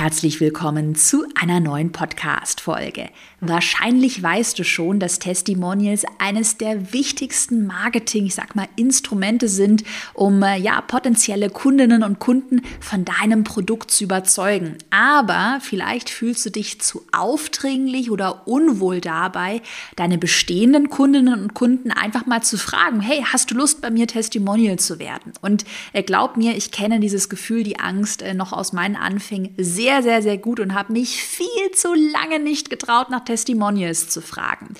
Herzlich willkommen zu einer neuen Podcast-Folge. Wahrscheinlich weißt du schon, dass Testimonials eines der wichtigsten Marketing, ich sag mal, Instrumente sind, um äh, ja potenzielle Kundinnen und Kunden von deinem Produkt zu überzeugen. Aber vielleicht fühlst du dich zu aufdringlich oder unwohl dabei, deine bestehenden Kundinnen und Kunden einfach mal zu fragen, hey, hast du Lust bei mir Testimonial zu werden? Und äh, glaub mir, ich kenne dieses Gefühl, die Angst äh, noch aus meinen Anfängen sehr sehr, sehr, sehr gut und habe mich viel zu lange nicht getraut, nach Testimonials zu fragen.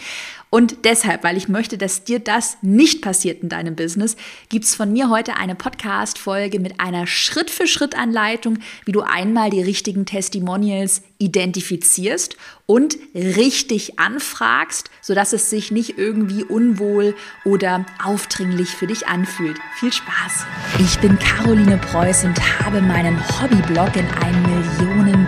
Und deshalb, weil ich möchte, dass dir das nicht passiert in deinem Business, gibt es von mir heute eine Podcast-Folge mit einer Schritt-für-Schritt-Anleitung, wie du einmal die richtigen Testimonials identifizierst und richtig anfragst, sodass es sich nicht irgendwie unwohl oder aufdringlich für dich anfühlt. Viel Spaß! Ich bin Caroline Preuß und habe meinen Hobbyblog in ein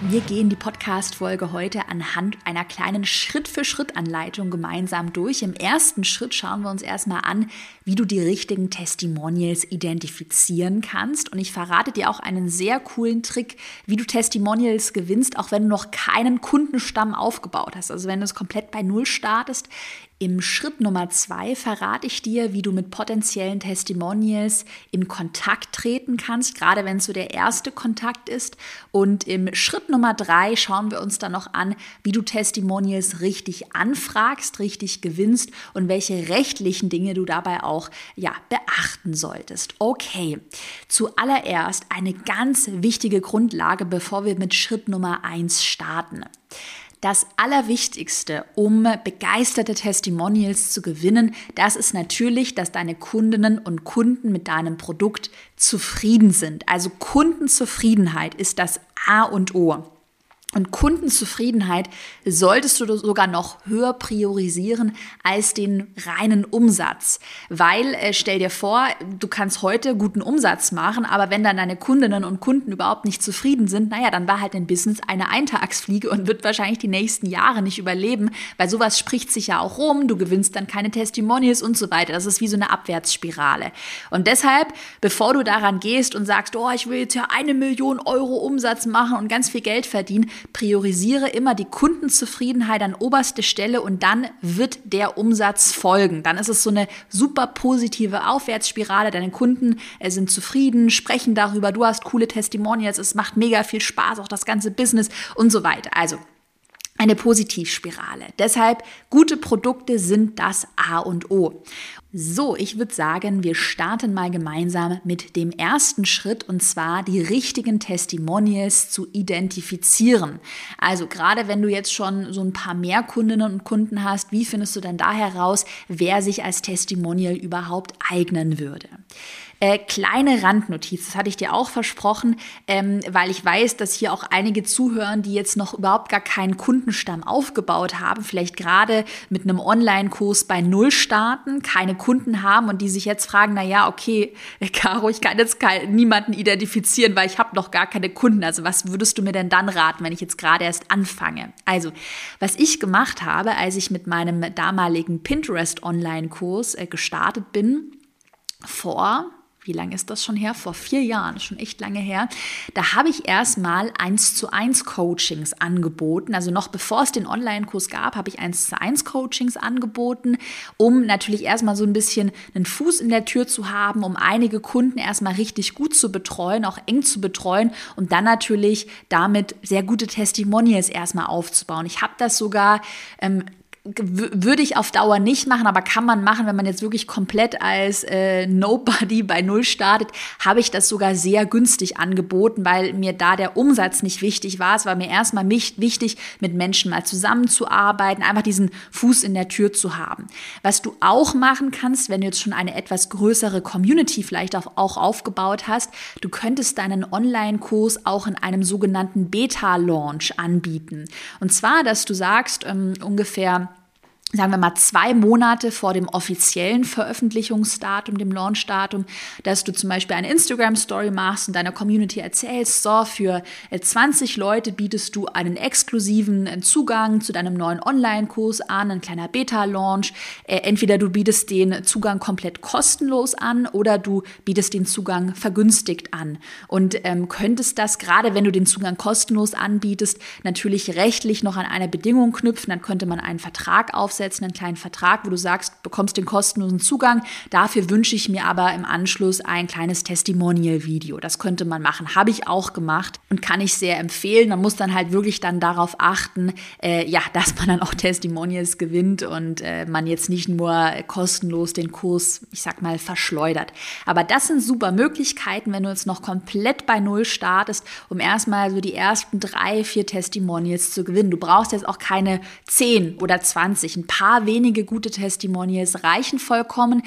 Wir gehen die Podcast-Folge heute anhand einer kleinen Schritt-für-Schritt-Anleitung gemeinsam durch. Im ersten Schritt schauen wir uns erstmal an, wie du die richtigen Testimonials identifizieren kannst. Und ich verrate dir auch einen sehr coolen Trick, wie du Testimonials gewinnst, auch wenn du noch keinen Kundenstamm aufgebaut hast. Also wenn du es komplett bei Null startest, im Schritt Nummer zwei verrate ich dir, wie du mit potenziellen Testimonials in Kontakt treten kannst, gerade wenn es so der erste Kontakt ist. Und im Schritt Nummer drei schauen wir uns dann noch an, wie du Testimonials richtig anfragst, richtig gewinnst und welche rechtlichen Dinge du dabei auch ja, beachten solltest. Okay, zuallererst eine ganz wichtige Grundlage, bevor wir mit Schritt Nummer eins starten. Das Allerwichtigste, um begeisterte Testimonials zu gewinnen, das ist natürlich, dass deine Kundinnen und Kunden mit deinem Produkt zufrieden sind. Also Kundenzufriedenheit ist das A und O. Und Kundenzufriedenheit solltest du sogar noch höher priorisieren als den reinen Umsatz. Weil, äh, stell dir vor, du kannst heute guten Umsatz machen, aber wenn dann deine Kundinnen und Kunden überhaupt nicht zufrieden sind, naja, dann war halt dein Business eine Eintagsfliege und wird wahrscheinlich die nächsten Jahre nicht überleben, weil sowas spricht sich ja auch rum, du gewinnst dann keine Testimonials und so weiter. Das ist wie so eine Abwärtsspirale. Und deshalb, bevor du daran gehst und sagst, oh, ich will jetzt ja eine Million Euro Umsatz machen und ganz viel Geld verdienen, priorisiere immer die Kundenzufriedenheit an oberste Stelle und dann wird der Umsatz folgen. Dann ist es so eine super positive Aufwärtsspirale. Deine Kunden äh, sind zufrieden, sprechen darüber, du hast coole Testimonials, es macht mega viel Spaß, auch das ganze Business und so weiter. Also eine Positivspirale. Deshalb gute Produkte sind das A und O. So, ich würde sagen, wir starten mal gemeinsam mit dem ersten Schritt und zwar die richtigen Testimonials zu identifizieren. Also gerade wenn du jetzt schon so ein paar mehr Kundinnen und Kunden hast, wie findest du denn da heraus, wer sich als Testimonial überhaupt eignen würde? Äh, kleine Randnotiz, das hatte ich dir auch versprochen, ähm, weil ich weiß, dass hier auch einige zuhören, die jetzt noch überhaupt gar keinen Kundenstamm aufgebaut haben, vielleicht gerade mit einem Online-Kurs bei Null starten, keine Kunden haben und die sich jetzt fragen, na ja, okay, Caro, ich kann jetzt kein, niemanden identifizieren, weil ich habe noch gar keine Kunden. Also was würdest du mir denn dann raten, wenn ich jetzt gerade erst anfange? Also, was ich gemacht habe, als ich mit meinem damaligen Pinterest Online-Kurs äh, gestartet bin, vor wie lange ist das schon her? Vor vier Jahren, schon echt lange her. Da habe ich erstmal eins zu eins Coachings angeboten. Also noch bevor es den Online-Kurs gab, habe ich eins zu eins Coachings angeboten, um natürlich erstmal so ein bisschen einen Fuß in der Tür zu haben, um einige Kunden erstmal richtig gut zu betreuen, auch eng zu betreuen und dann natürlich damit sehr gute Testimonials erstmal aufzubauen. Ich habe das sogar ähm, würde ich auf Dauer nicht machen, aber kann man machen, wenn man jetzt wirklich komplett als äh, Nobody bei Null startet, habe ich das sogar sehr günstig angeboten, weil mir da der Umsatz nicht wichtig war. Es war mir erstmal wichtig, mit Menschen mal zusammenzuarbeiten, einfach diesen Fuß in der Tür zu haben. Was du auch machen kannst, wenn du jetzt schon eine etwas größere Community vielleicht auch aufgebaut hast, du könntest deinen Online-Kurs auch in einem sogenannten Beta-Launch anbieten. Und zwar, dass du sagst, ähm, ungefähr sagen wir mal, zwei Monate vor dem offiziellen Veröffentlichungsdatum, dem Launchdatum, dass du zum Beispiel eine Instagram-Story machst und deiner Community erzählst, so, für 20 äh, Leute bietest du einen exklusiven äh, Zugang zu deinem neuen Online-Kurs an, ein kleiner Beta-Launch. Äh, entweder du bietest den Zugang komplett kostenlos an oder du bietest den Zugang vergünstigt an. Und ähm, könntest das, gerade wenn du den Zugang kostenlos anbietest, natürlich rechtlich noch an eine Bedingung knüpfen, dann könnte man einen Vertrag aufsetzen aufsetzen, einen kleinen Vertrag, wo du sagst, bekommst den kostenlosen Zugang. Dafür wünsche ich mir aber im Anschluss ein kleines Testimonial-Video. Das könnte man machen. Habe ich auch gemacht und kann ich sehr empfehlen. Man muss dann halt wirklich dann darauf achten, äh, ja, dass man dann auch Testimonials gewinnt und äh, man jetzt nicht nur kostenlos den Kurs, ich sag mal, verschleudert. Aber das sind super Möglichkeiten, wenn du jetzt noch komplett bei Null startest, um erstmal so die ersten drei, vier Testimonials zu gewinnen. Du brauchst jetzt auch keine 10 oder 20. Ein paar wenige gute Testimonials reichen vollkommen.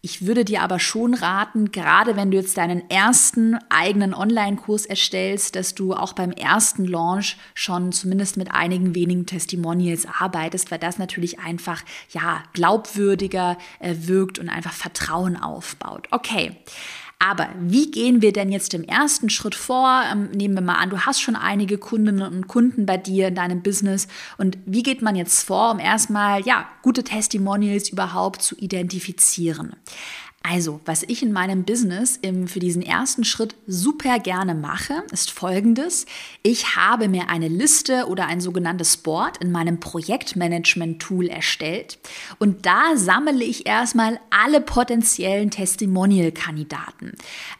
Ich würde dir aber schon raten, gerade wenn du jetzt deinen ersten eigenen Online-Kurs erstellst, dass du auch beim ersten Launch schon zumindest mit einigen wenigen Testimonials arbeitest, weil das natürlich einfach ja glaubwürdiger äh, wirkt und einfach Vertrauen aufbaut. Okay. Aber wie gehen wir denn jetzt im ersten Schritt vor? Ähm, nehmen wir mal an, du hast schon einige Kundinnen und Kunden bei dir in deinem Business. Und wie geht man jetzt vor, um erstmal ja, gute Testimonials überhaupt zu identifizieren? Also, was ich in meinem Business im, für diesen ersten Schritt super gerne mache, ist folgendes. Ich habe mir eine Liste oder ein sogenanntes Board in meinem Projektmanagement-Tool erstellt und da sammle ich erstmal alle potenziellen Testimonial-Kandidaten.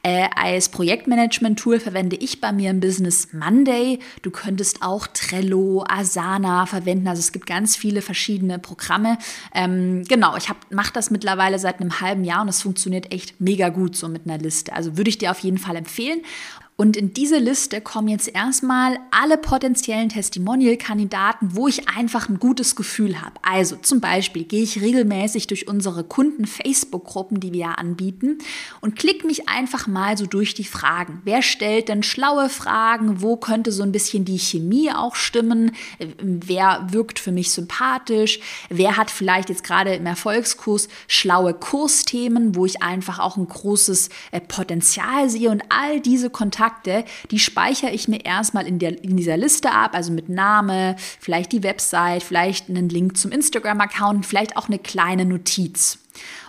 Äh, als Projektmanagement-Tool verwende ich bei mir im Business Monday. Du könntest auch Trello, Asana verwenden. Also es gibt ganz viele verschiedene Programme. Ähm, genau, ich mache das mittlerweile seit einem halben Jahr und es funktioniert funktioniert echt mega gut so mit einer Liste. Also würde ich dir auf jeden Fall empfehlen. Und in diese Liste kommen jetzt erstmal alle potenziellen Testimonial-Kandidaten, wo ich einfach ein gutes Gefühl habe. Also zum Beispiel gehe ich regelmäßig durch unsere Kunden-Facebook-Gruppen, die wir ja anbieten, und klicke mich einfach mal so durch die Fragen. Wer stellt denn schlaue Fragen? Wo könnte so ein bisschen die Chemie auch stimmen? Wer wirkt für mich sympathisch? Wer hat vielleicht jetzt gerade im Erfolgskurs schlaue Kursthemen, wo ich einfach auch ein großes äh, Potenzial sehe und all diese Kontakte Kontakte, die speichere ich mir erstmal in, der, in dieser Liste ab, also mit Name, vielleicht die Website, vielleicht einen Link zum Instagram-Account, vielleicht auch eine kleine Notiz.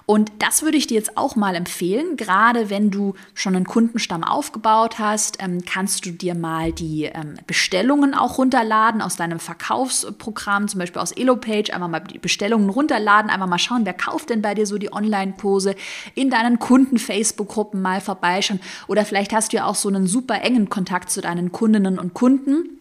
Und das würde ich dir jetzt auch mal empfehlen. Gerade wenn du schon einen Kundenstamm aufgebaut hast, ähm, kannst du dir mal die ähm, Bestellungen auch runterladen aus deinem Verkaufsprogramm, zum Beispiel aus Elopage, einfach mal die Bestellungen runterladen, einfach mal schauen, wer kauft denn bei dir so die Online-Kurse, in deinen Kunden-Facebook-Gruppen mal vorbeischauen. Oder vielleicht hast du ja auch so einen super engen Kontakt zu deinen Kundinnen und Kunden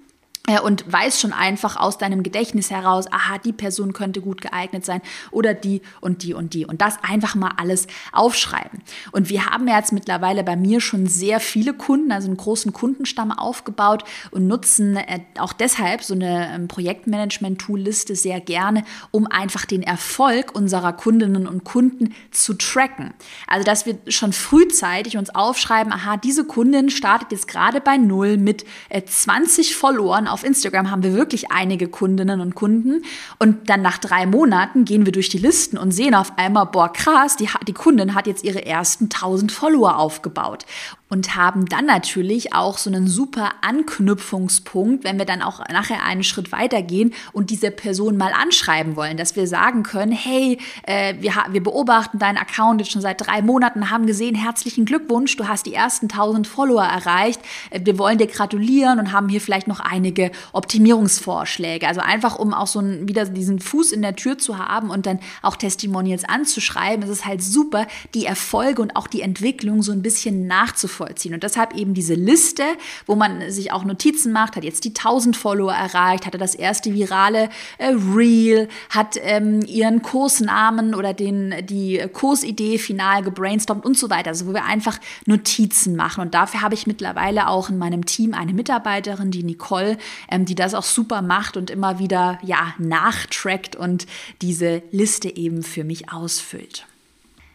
und weiß schon einfach aus deinem Gedächtnis heraus, aha, die Person könnte gut geeignet sein oder die und die und die. Und das einfach mal alles aufschreiben. Und wir haben jetzt mittlerweile bei mir schon sehr viele Kunden, also einen großen Kundenstamm aufgebaut und nutzen äh, auch deshalb so eine ähm, Projektmanagement-Tool-Liste sehr gerne, um einfach den Erfolg unserer Kundinnen und Kunden zu tracken. Also, dass wir schon frühzeitig uns aufschreiben, aha, diese Kundin startet jetzt gerade bei Null mit 20 äh, Followern auf Instagram haben wir wirklich einige Kundinnen und Kunden. Und dann nach drei Monaten gehen wir durch die Listen und sehen auf einmal, boah, krass, die, die Kundin hat jetzt ihre ersten 1000 Follower aufgebaut und haben dann natürlich auch so einen super Anknüpfungspunkt, wenn wir dann auch nachher einen Schritt weitergehen und diese Person mal anschreiben wollen, dass wir sagen können, hey, äh, wir, wir beobachten deinen Account jetzt schon seit drei Monaten, haben gesehen, herzlichen Glückwunsch, du hast die ersten 1000 Follower erreicht, äh, wir wollen dir gratulieren und haben hier vielleicht noch einige Optimierungsvorschläge. Also einfach, um auch so ein, wieder diesen Fuß in der Tür zu haben und dann auch Testimonials anzuschreiben, ist es halt super, die Erfolge und auch die Entwicklung so ein bisschen nachzuvollziehen nachvollziehen. Und deshalb eben diese Liste, wo man sich auch Notizen macht, hat jetzt die 1000 Follower erreicht, hatte das erste virale äh, Reel, hat ähm, ihren Kursnamen oder den, die Kursidee final gebrainstormt und so weiter. Also wo wir einfach Notizen machen. Und dafür habe ich mittlerweile auch in meinem Team eine Mitarbeiterin, die Nicole, ähm, die das auch super macht und immer wieder ja nachtrackt und diese Liste eben für mich ausfüllt.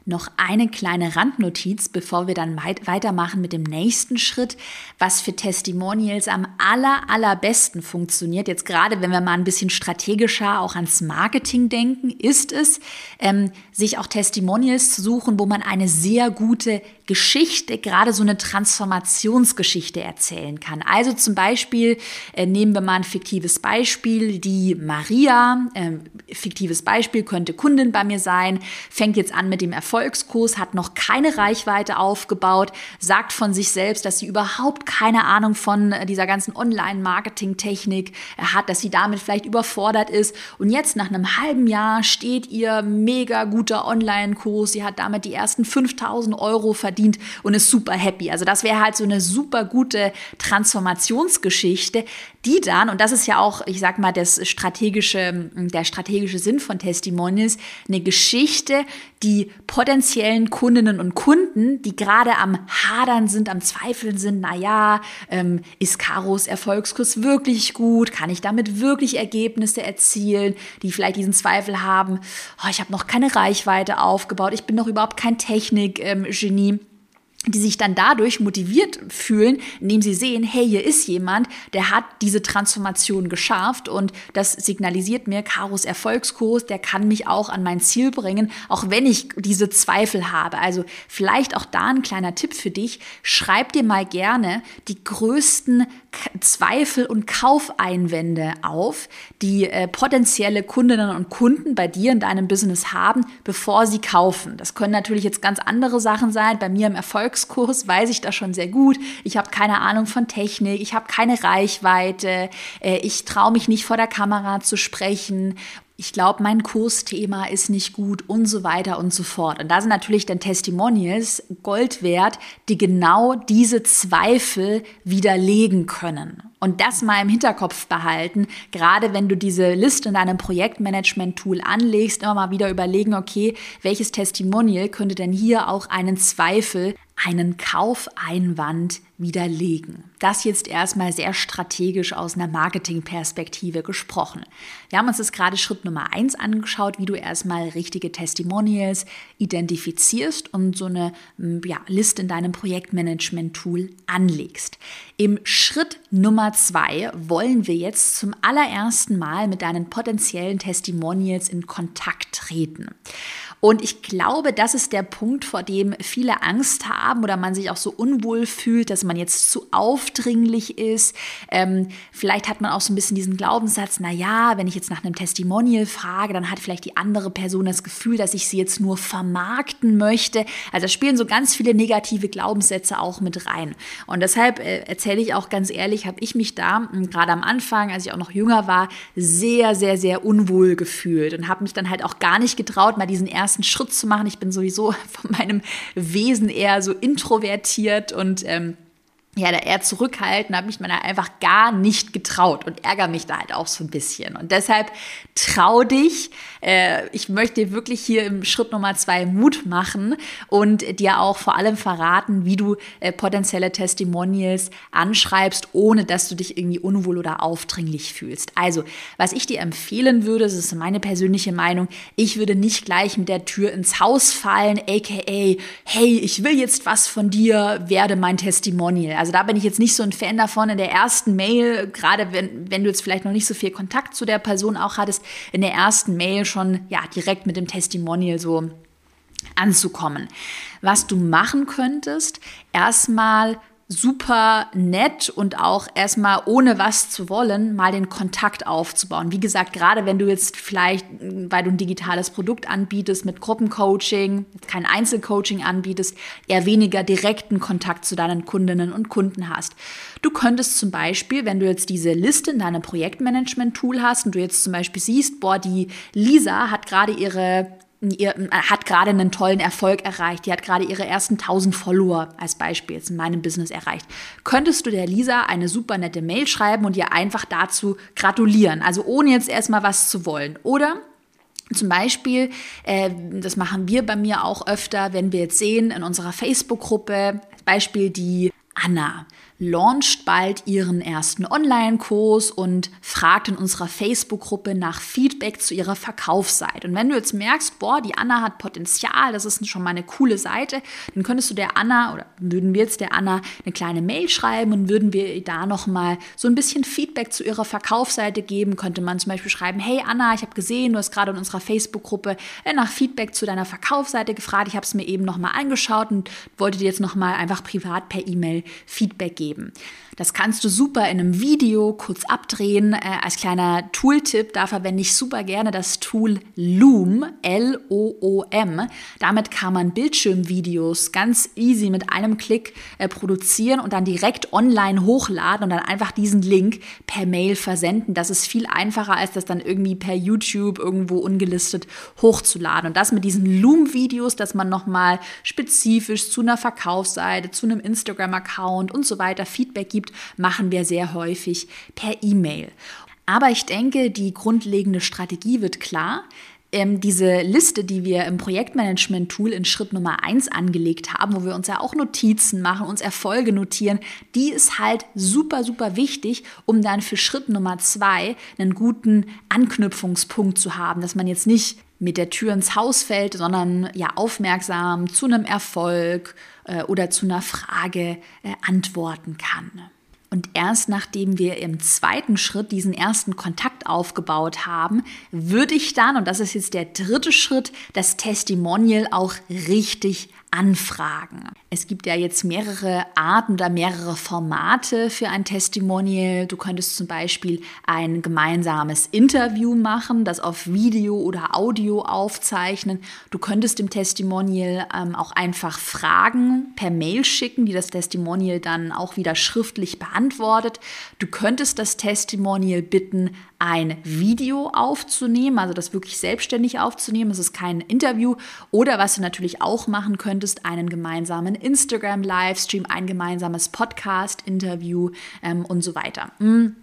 Noch eine kleine Randnotiz, bevor wir dann weitermachen mit dem nächsten Schritt, was für Testimonials am aller, allerbesten funktioniert. Jetzt gerade, wenn wir mal ein bisschen strategischer auch ans Marketing denken, ist es, ähm, sich auch Testimonials zu suchen, wo man eine sehr gute Geschichte, gerade so eine Transformationsgeschichte erzählen kann. Also zum Beispiel äh, nehmen wir mal ein fiktives Beispiel, die Maria, äh, fiktives Beispiel könnte Kundin bei mir sein, fängt jetzt an mit dem Erfolg Erfolgskurs, hat noch keine Reichweite aufgebaut, sagt von sich selbst, dass sie überhaupt keine Ahnung von äh, dieser ganzen Online-Marketing-Technik hat, dass sie damit vielleicht überfordert ist. Und jetzt nach einem halben Jahr steht ihr mega guter Online-Kurs. Sie hat damit die ersten 5000 Euro verdient und ist super happy. Also das wäre halt so eine super gute Transformationsgeschichte, die dann, und das ist ja auch, ich sag mal, das strategische, der strategische Sinn von Testimonials, eine Geschichte, die potenziellen Kundinnen und Kunden, die gerade am Hadern sind, am Zweifeln sind, naja, ähm, ist Karos Erfolgskurs wirklich gut? Kann ich damit wirklich Ergebnisse erzielen, die vielleicht diesen Zweifel haben? Oh, ich habe noch keine Reichweite aufgebaut, ich bin noch überhaupt kein Technik-Genie. Ähm, die sich dann dadurch motiviert fühlen, indem sie sehen, hey, hier ist jemand, der hat diese Transformation geschafft und das signalisiert mir, Karos Erfolgskurs, der kann mich auch an mein Ziel bringen, auch wenn ich diese Zweifel habe. Also vielleicht auch da ein kleiner Tipp für dich, schreib dir mal gerne die größten Zweifel und Kaufeinwände auf, die äh, potenzielle Kundinnen und Kunden bei dir in deinem Business haben, bevor sie kaufen. Das können natürlich jetzt ganz andere Sachen sein. Bei mir im Erfolgskurs weiß ich das schon sehr gut. Ich habe keine Ahnung von Technik, ich habe keine Reichweite, äh, ich traue mich nicht vor der Kamera zu sprechen ich glaube, mein Kursthema ist nicht gut und so weiter und so fort. Und da sind natürlich dann Testimonials Gold wert, die genau diese Zweifel widerlegen können. Und das mal im Hinterkopf behalten, gerade wenn du diese Liste in deinem Projektmanagement-Tool anlegst, immer mal wieder überlegen, okay, welches Testimonial könnte denn hier auch einen Zweifel einen Kaufeinwand widerlegen. Das jetzt erstmal sehr strategisch aus einer Marketingperspektive gesprochen. Wir haben uns das gerade Schritt Nummer eins angeschaut, wie du erstmal richtige Testimonials identifizierst und so eine ja, Liste in deinem Projektmanagement-Tool anlegst. Im Schritt Nummer zwei wollen wir jetzt zum allerersten Mal mit deinen potenziellen Testimonials in Kontakt treten. Und ich glaube, das ist der Punkt, vor dem viele Angst haben oder man sich auch so unwohl fühlt, dass man jetzt zu aufdringlich ist. Ähm, vielleicht hat man auch so ein bisschen diesen Glaubenssatz, na ja, wenn ich jetzt nach einem Testimonial frage, dann hat vielleicht die andere Person das Gefühl, dass ich sie jetzt nur vermarkten möchte. Also da spielen so ganz viele negative Glaubenssätze auch mit rein. Und deshalb äh, erzähle ich auch ganz ehrlich, habe ich mich da hm, gerade am Anfang, als ich auch noch jünger war, sehr, sehr, sehr unwohl gefühlt und habe mich dann halt auch gar nicht getraut, mal diesen ersten ersten Schritt zu machen. Ich bin sowieso von meinem Wesen eher so introvertiert und ähm, ja, da eher zurückhaltend, habe mich man einfach gar nicht getraut und ärgere mich da halt auch so ein bisschen. Und deshalb trau dich. Äh, ich möchte dir wirklich hier im Schritt Nummer zwei Mut machen und dir auch vor allem verraten, wie du äh, potenzielle Testimonials anschreibst, ohne dass du dich irgendwie unwohl oder aufdringlich fühlst. Also, was ich dir empfehlen würde, das ist meine persönliche Meinung, ich würde nicht gleich mit der Tür ins Haus fallen, aka, hey, ich will jetzt was von dir, werde mein Testimonial. Also da bin ich jetzt nicht so ein Fan davon, in der ersten Mail, gerade wenn, wenn du jetzt vielleicht noch nicht so viel Kontakt zu der Person auch hattest, in der ersten Mail schon ja direkt mit dem Testimonial so anzukommen. Was du machen könntest, erstmal super nett und auch erstmal ohne was zu wollen, mal den Kontakt aufzubauen. Wie gesagt, gerade wenn du jetzt vielleicht, weil du ein digitales Produkt anbietest mit Gruppencoaching, kein Einzelcoaching anbietest, eher weniger direkten Kontakt zu deinen Kundinnen und Kunden hast. Du könntest zum Beispiel, wenn du jetzt diese Liste in deinem Projektmanagement-Tool hast und du jetzt zum Beispiel siehst, boah, die Lisa hat gerade ihre ihr hat gerade einen tollen Erfolg erreicht, die hat gerade ihre ersten 1000 Follower als Beispiel in meinem Business erreicht. Könntest du der Lisa eine super nette Mail schreiben und ihr einfach dazu gratulieren, also ohne jetzt erstmal was zu wollen. Oder zum Beispiel, äh, das machen wir bei mir auch öfter, wenn wir jetzt sehen in unserer Facebook-Gruppe, Beispiel die Anna launcht bald ihren ersten Online-Kurs und fragt in unserer Facebook-Gruppe nach Feedback zu ihrer Verkaufsseite. Und wenn du jetzt merkst, boah, die Anna hat Potenzial, das ist schon mal eine coole Seite, dann könntest du der Anna oder würden wir jetzt der Anna eine kleine Mail schreiben und würden wir da nochmal so ein bisschen Feedback zu ihrer Verkaufsseite geben. Könnte man zum Beispiel schreiben, hey Anna, ich habe gesehen, du hast gerade in unserer Facebook-Gruppe äh, nach Feedback zu deiner Verkaufsseite gefragt. Ich habe es mir eben nochmal angeschaut und wollte dir jetzt nochmal einfach privat per E-Mail Feedback geben geben. Das kannst du super in einem Video kurz abdrehen. Äh, als kleiner Tooltip, da verwende ich super gerne das Tool Loom, L-O-O-M. Damit kann man Bildschirmvideos ganz easy mit einem Klick äh, produzieren und dann direkt online hochladen und dann einfach diesen Link per Mail versenden. Das ist viel einfacher, als das dann irgendwie per YouTube irgendwo ungelistet hochzuladen. Und das mit diesen Loom-Videos, dass man nochmal spezifisch zu einer Verkaufsseite, zu einem Instagram-Account und so weiter Feedback gibt, gibt, machen wir sehr häufig per E-Mail. Aber ich denke, die grundlegende Strategie wird klar. Ähm, diese Liste, die wir im Projektmanagement-Tool in Schritt Nummer 1 angelegt haben, wo wir uns ja auch Notizen machen, uns Erfolge notieren, die ist halt super, super wichtig, um dann für Schritt Nummer 2 einen guten Anknüpfungspunkt zu haben, dass man jetzt nicht mit der Tür ins Haus fällt, sondern ja aufmerksam zu einem Erfolg äh, oder zu einer Frage äh, antworten kann. Und erst nachdem wir im zweiten Schritt diesen ersten Kontakt aufgebaut haben, würde ich dann, und das ist jetzt der dritte Schritt, das Testimonial auch richtig anfragen. Es gibt ja jetzt mehrere Arten oder mehrere Formate für ein Testimonial. Du könntest zum Beispiel ein gemeinsames Interview machen, das auf Video oder Audio aufzeichnen. Du könntest dem Testimonial ähm, auch einfach Fragen per Mail schicken, die das Testimonial dann auch wieder schriftlich beantwortet. Du könntest das Testimonial bitten, ein Video aufzunehmen, also das wirklich selbstständig aufzunehmen. Es ist kein Interview. Oder was du natürlich auch machen könntest, einen gemeinsamen Instagram-Livestream, ein gemeinsames Podcast-Interview ähm, und so weiter. Mhm.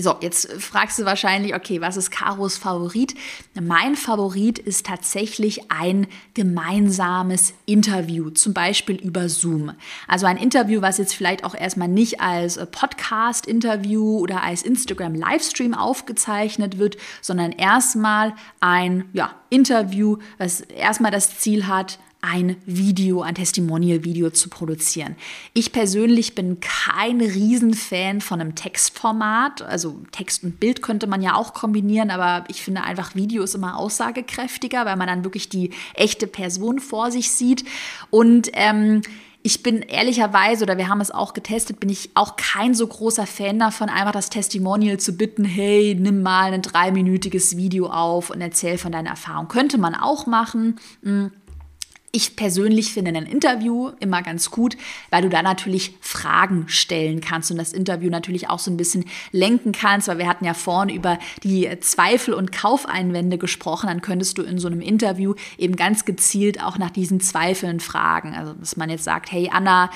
So, jetzt fragst du wahrscheinlich, okay, was ist Karos Favorit? Mein Favorit ist tatsächlich ein gemeinsames Interview, zum Beispiel über Zoom. Also ein Interview, was jetzt vielleicht auch erstmal nicht als Podcast-Interview oder als Instagram-Livestream aufgezeichnet wird, sondern erstmal ein ja, Interview, was erstmal das Ziel hat, ein Video, ein Testimonial-Video zu produzieren. Ich persönlich bin kein Riesenfan von einem Textformat. Also Text und Bild könnte man ja auch kombinieren, aber ich finde einfach Video ist immer aussagekräftiger, weil man dann wirklich die echte Person vor sich sieht. Und ähm, ich bin ehrlicherweise, oder wir haben es auch getestet, bin ich auch kein so großer Fan davon, einfach das Testimonial zu bitten, hey, nimm mal ein dreiminütiges Video auf und erzähl von deiner Erfahrung. Könnte man auch machen. Hm ich persönlich finde ein Interview immer ganz gut, weil du da natürlich Fragen stellen kannst und das Interview natürlich auch so ein bisschen lenken kannst, weil wir hatten ja vorhin über die Zweifel und Kaufeinwände gesprochen, dann könntest du in so einem Interview eben ganz gezielt auch nach diesen Zweifeln fragen. Also, dass man jetzt sagt, hey Anna,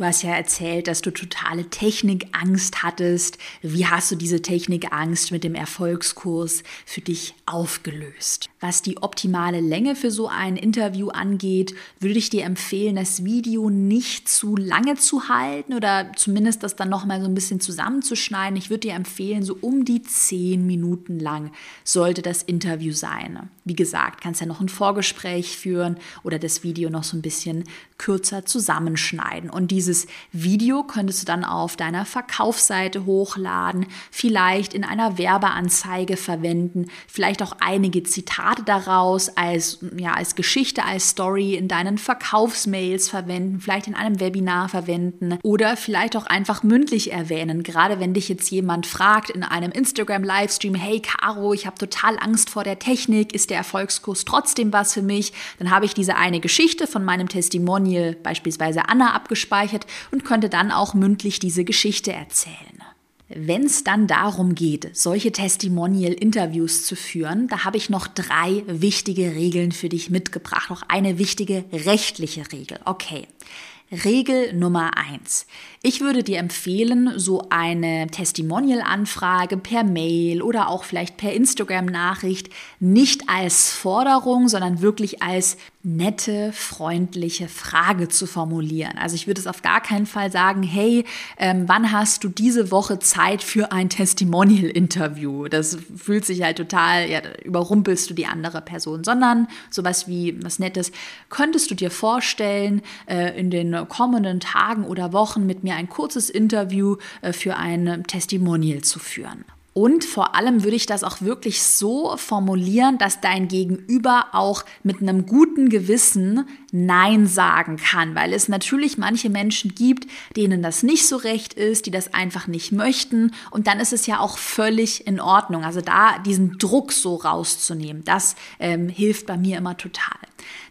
Du hast ja erzählt, dass du totale Technikangst hattest. Wie hast du diese Technikangst mit dem Erfolgskurs für dich aufgelöst? Was die optimale Länge für so ein Interview angeht, würde ich dir empfehlen, das Video nicht zu lange zu halten oder zumindest das dann noch mal so ein bisschen zusammenzuschneiden. Ich würde dir empfehlen, so um die zehn Minuten lang sollte das Interview sein. Wie gesagt, kannst ja noch ein Vorgespräch führen oder das Video noch so ein bisschen kürzer zusammenschneiden. Und dieses Video könntest du dann auf deiner Verkaufsseite hochladen, vielleicht in einer Werbeanzeige verwenden, vielleicht auch einige Zitate daraus als, ja, als Geschichte, als Story in deinen Verkaufsmails verwenden, vielleicht in einem Webinar verwenden oder vielleicht auch einfach mündlich erwähnen. Gerade wenn dich jetzt jemand fragt in einem Instagram-Livestream, hey Caro, ich habe total Angst vor der Technik, ist der Erfolgskurs trotzdem was für mich? Dann habe ich diese eine Geschichte von meinem Testimonial Testimonial beispielsweise Anna abgespeichert und könnte dann auch mündlich diese Geschichte erzählen. Wenn es dann darum geht, solche Testimonial-Interviews zu führen, da habe ich noch drei wichtige Regeln für dich mitgebracht, noch eine wichtige rechtliche Regel. Okay. Regel Nummer eins: Ich würde dir empfehlen, so eine Testimonial-Anfrage per Mail oder auch vielleicht per Instagram-Nachricht nicht als Forderung, sondern wirklich als nette, freundliche Frage zu formulieren. Also ich würde es auf gar keinen Fall sagen, hey, ähm, wann hast du diese Woche Zeit für ein Testimonial-Interview? Das fühlt sich halt total, ja, überrumpelst du die andere Person, sondern sowas wie was Nettes. Könntest du dir vorstellen, äh, in den kommenden Tagen oder Wochen mit mir ein kurzes Interview äh, für ein Testimonial zu führen? Und vor allem würde ich das auch wirklich so formulieren, dass dein Gegenüber auch mit einem guten Gewissen Nein sagen kann, weil es natürlich manche Menschen gibt, denen das nicht so recht ist, die das einfach nicht möchten. Und dann ist es ja auch völlig in Ordnung. Also da diesen Druck so rauszunehmen, das ähm, hilft bei mir immer total.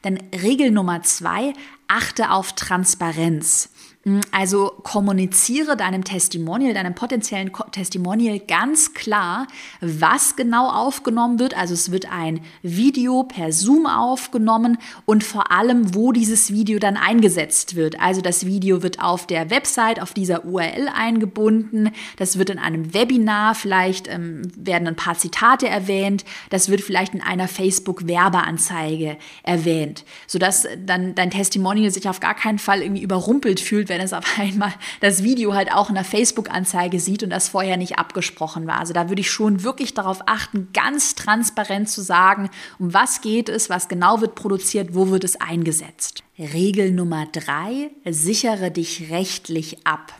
Dann Regel Nummer zwei, achte auf Transparenz. Hm, also kommuniziere deinem Testimonial, deinem potenziellen Testimonial ganz klar, was genau aufgenommen wird. Also es wird ein Video per Zoom aufgenommen und vor allem, wo dieses Video dann eingesetzt wird. Also das Video wird auf der Website, auf dieser URL eingebunden. Das wird in einem Webinar, vielleicht ähm, werden ein paar Zitate erwähnt. Das wird vielleicht in einer Facebook-Werbeanzeige erwähnt, sodass dann dein Testimonial sich auf gar keinen Fall irgendwie überrumpelt fühlt, wenn es auf einmal das Video halt auch in der Facebook-Anzeige sieht und das vorher nicht abgesprochen war. Also da würde ich schon wirklich darauf achten, ganz transparent zu sagen, um was geht es, was genau wird produziert, wo wird es eingesetzt. Regel Nummer drei, sichere dich rechtlich ab.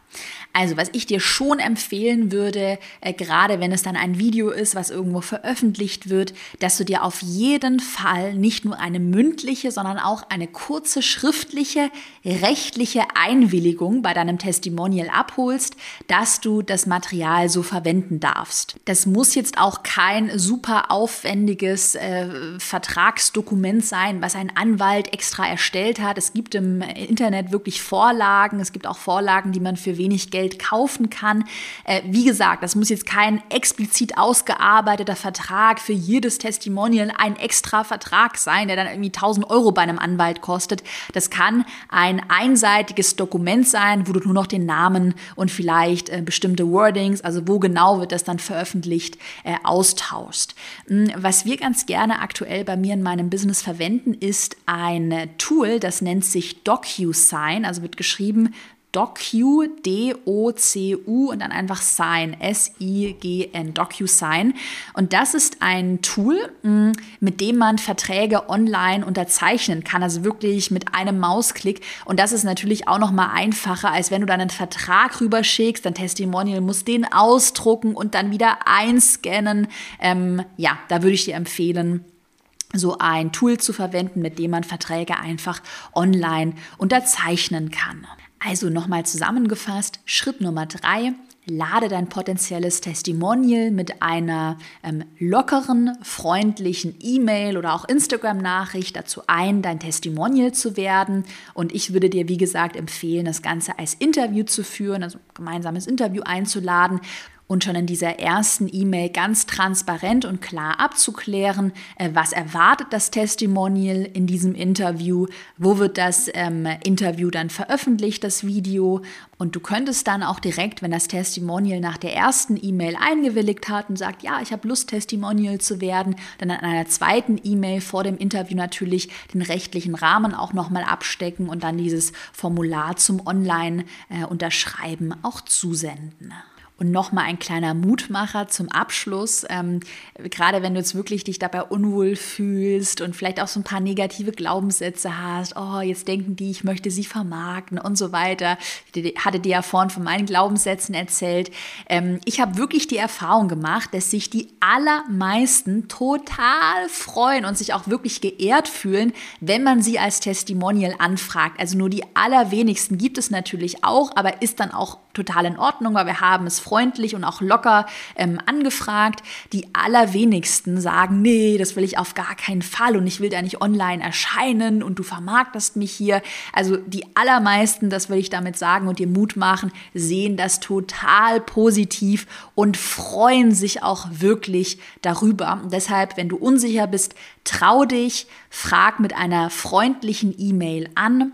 Also, was ich dir schon empfehlen würde, äh, gerade wenn es dann ein Video ist, was irgendwo veröffentlicht wird, dass du dir auf jeden Fall nicht nur eine mündliche, sondern auch eine kurze schriftliche rechtliche Einwilligung bei deinem Testimonial abholst, dass du das Material so verwenden darfst. Das muss jetzt auch kein super aufwendiges äh, Vertragsdokument sein, was ein Anwalt extra erstellt hat. Es gibt im Internet wirklich Vorlagen. Es gibt auch Vorlagen, die man für wenig Geld Geld kaufen kann. Äh, wie gesagt, das muss jetzt kein explizit ausgearbeiteter Vertrag für jedes Testimonial ein extra Vertrag sein, der dann irgendwie 1000 Euro bei einem Anwalt kostet. Das kann ein einseitiges Dokument sein, wo du nur noch den Namen und vielleicht äh, bestimmte Wordings, also wo genau wird das dann veröffentlicht, äh, austauschst. Hm, was wir ganz gerne aktuell bei mir in meinem Business verwenden, ist ein Tool, das nennt sich DocuSign, also wird geschrieben Docu, D-O-C-U und dann einfach Sign, S-I-G-N, DocuSign. Und das ist ein Tool, mm, mit dem man Verträge online unterzeichnen kann, also wirklich mit einem Mausklick. Und das ist natürlich auch noch mal einfacher, als wenn du dann einen Vertrag rüberschickst, dein Testimonial muss den ausdrucken und dann wieder einscannen. Ähm, ja, da würde ich dir empfehlen, so ein Tool zu verwenden, mit dem man Verträge einfach online unterzeichnen kann. Also nochmal zusammengefasst, Schritt Nummer drei, lade dein potenzielles Testimonial mit einer ähm, lockeren, freundlichen E-Mail oder auch Instagram-Nachricht dazu ein, dein Testimonial zu werden. Und ich würde dir, wie gesagt, empfehlen, das Ganze als Interview zu führen, also gemeinsames Interview einzuladen und schon in dieser ersten E-Mail ganz transparent und klar abzuklären, äh, was erwartet das Testimonial in diesem Interview, wo wird das ähm, Interview dann veröffentlicht, das Video. Und du könntest dann auch direkt, wenn das Testimonial nach der ersten E-Mail eingewilligt hat und sagt, ja, ich habe Lust, Testimonial zu werden, dann an einer zweiten E-Mail vor dem Interview natürlich den rechtlichen Rahmen auch nochmal abstecken und dann dieses Formular zum Online-Unterschreiben äh, auch zusenden. Und nochmal ein kleiner Mutmacher zum Abschluss. Ähm, gerade wenn du jetzt wirklich dich dabei unwohl fühlst und vielleicht auch so ein paar negative Glaubenssätze hast, oh, jetzt denken die, ich möchte sie vermarkten und so weiter. Ich hatte dir ja vorhin von meinen Glaubenssätzen erzählt. Ähm, ich habe wirklich die Erfahrung gemacht, dass sich die allermeisten total freuen und sich auch wirklich geehrt fühlen, wenn man sie als Testimonial anfragt. Also nur die allerwenigsten gibt es natürlich auch, aber ist dann auch total in Ordnung, weil wir haben es freundlich und auch locker ähm, angefragt. Die allerwenigsten sagen, nee, das will ich auf gar keinen Fall und ich will da nicht online erscheinen und du vermarktest mich hier. Also die allermeisten, das will ich damit sagen und dir Mut machen, sehen das total positiv und freuen sich auch wirklich darüber. Und deshalb, wenn du unsicher bist, trau dich, frag mit einer freundlichen E-Mail an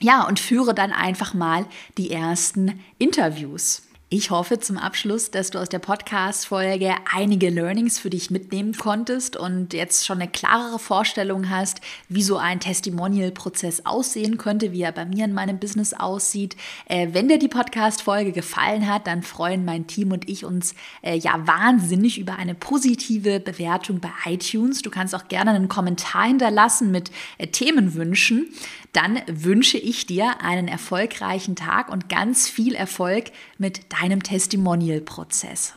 Ja, und führe dann einfach mal die ersten Interviews. Ich hoffe zum Abschluss, dass du aus der Podcast-Folge einige Learnings für dich mitnehmen konntest und jetzt schon eine klarere Vorstellung hast, wie so ein Testimonial-Prozess aussehen könnte, wie er bei mir in meinem Business aussieht. Äh, wenn dir die Podcast-Folge gefallen hat, dann freuen mein Team und ich uns äh, ja wahnsinnig über eine positive Bewertung bei iTunes. Du kannst auch gerne einen Kommentar hinterlassen mit äh, Themenwünschen dann wünsche ich dir einen erfolgreichen Tag und ganz viel Erfolg mit deinem Testimonial-Prozess.